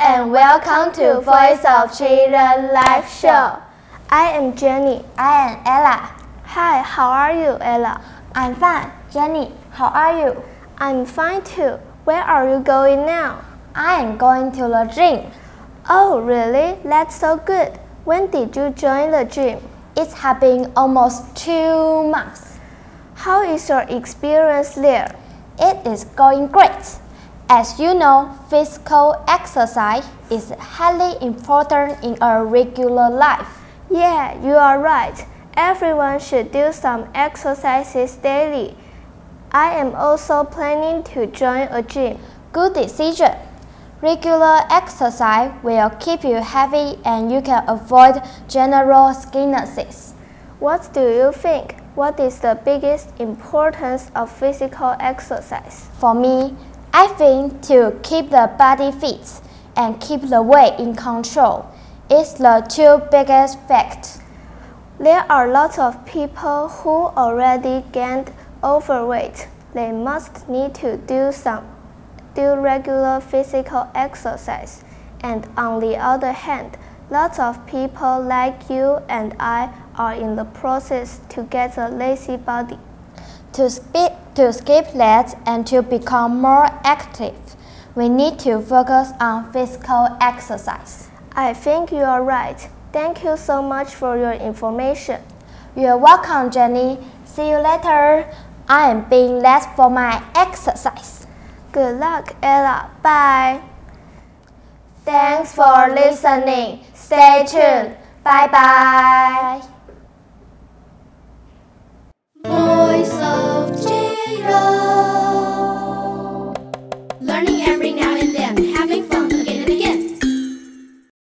and welcome to Voice of Children live show. I am Jenny. I am Ella. Hi, how are you, Ella? I'm fine. Jenny, how are you? I'm fine too. Where are you going now? I am going to the gym. Oh, really? That's so good. When did you join the gym? It's been almost two months. How is your experience there? It is going great. As you know, physical exercise is highly important in our regular life. Yeah, you are right. Everyone should do some exercises daily. I am also planning to join a gym. Good decision. Regular exercise will keep you healthy and you can avoid general illnesses. What do you think? What is the biggest importance of physical exercise? For me, I think to keep the body fit and keep the weight in control is the two biggest facts. There are lots of people who already gained overweight. They must need to do some do regular physical exercise. And on the other hand, lots of people like you and I are in the process to get a lazy body. To, speak, to skip that and to become more active, we need to focus on physical exercise. I think you are right. Thank you so much for your information. You're welcome, Jenny. See you later. I am being late for my exercise. Good luck, Ella. Bye. Thanks for listening. Stay tuned. Bye bye.